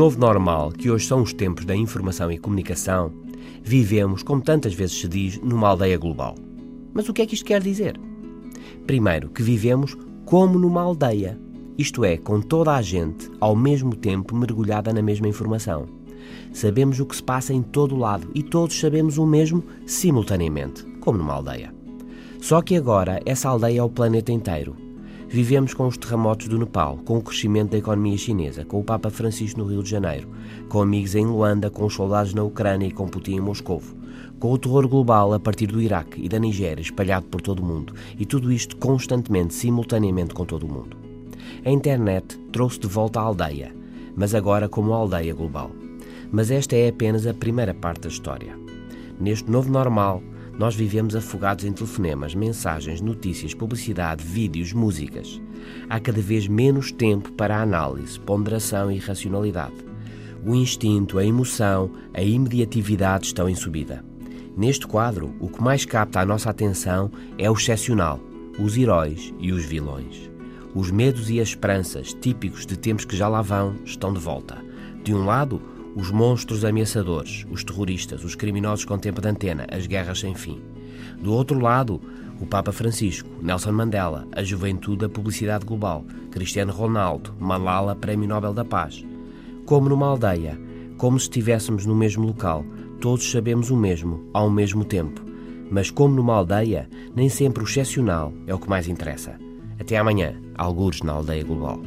novo normal, que hoje são os tempos da informação e comunicação, vivemos, como tantas vezes se diz, numa aldeia global. Mas o que é que isto quer dizer? Primeiro, que vivemos como numa aldeia, isto é, com toda a gente ao mesmo tempo mergulhada na mesma informação. Sabemos o que se passa em todo o lado e todos sabemos o mesmo simultaneamente, como numa aldeia. Só que agora essa aldeia é o planeta inteiro. Vivemos com os terremotos do Nepal, com o crescimento da economia chinesa, com o Papa Francisco no Rio de Janeiro, com amigos em Luanda, com os soldados na Ucrânia e com Putin em Moscou, com o terror global a partir do Iraque e da Nigéria espalhado por todo o mundo, e tudo isto constantemente, simultaneamente com todo o mundo. A internet trouxe de volta a aldeia, mas agora como aldeia global. Mas esta é apenas a primeira parte da história. Neste novo normal, nós vivemos afogados em telefonemas, mensagens, notícias, publicidade, vídeos, músicas. Há cada vez menos tempo para análise, ponderação e racionalidade. O instinto, a emoção, a imediatividade estão em subida. Neste quadro, o que mais capta a nossa atenção é o excepcional, os heróis e os vilões. Os medos e as esperanças, típicos de tempos que já lá vão, estão de volta. De um lado, os monstros ameaçadores, os terroristas, os criminosos com tempo de antena, as guerras sem fim. Do outro lado, o Papa Francisco, Nelson Mandela, a juventude da publicidade global, Cristiano Ronaldo, Malala, Prémio Nobel da Paz. Como numa aldeia, como se estivéssemos no mesmo local, todos sabemos o mesmo, ao mesmo tempo. Mas como numa aldeia, nem sempre o excepcional é o que mais interessa. Até amanhã, algures na aldeia global.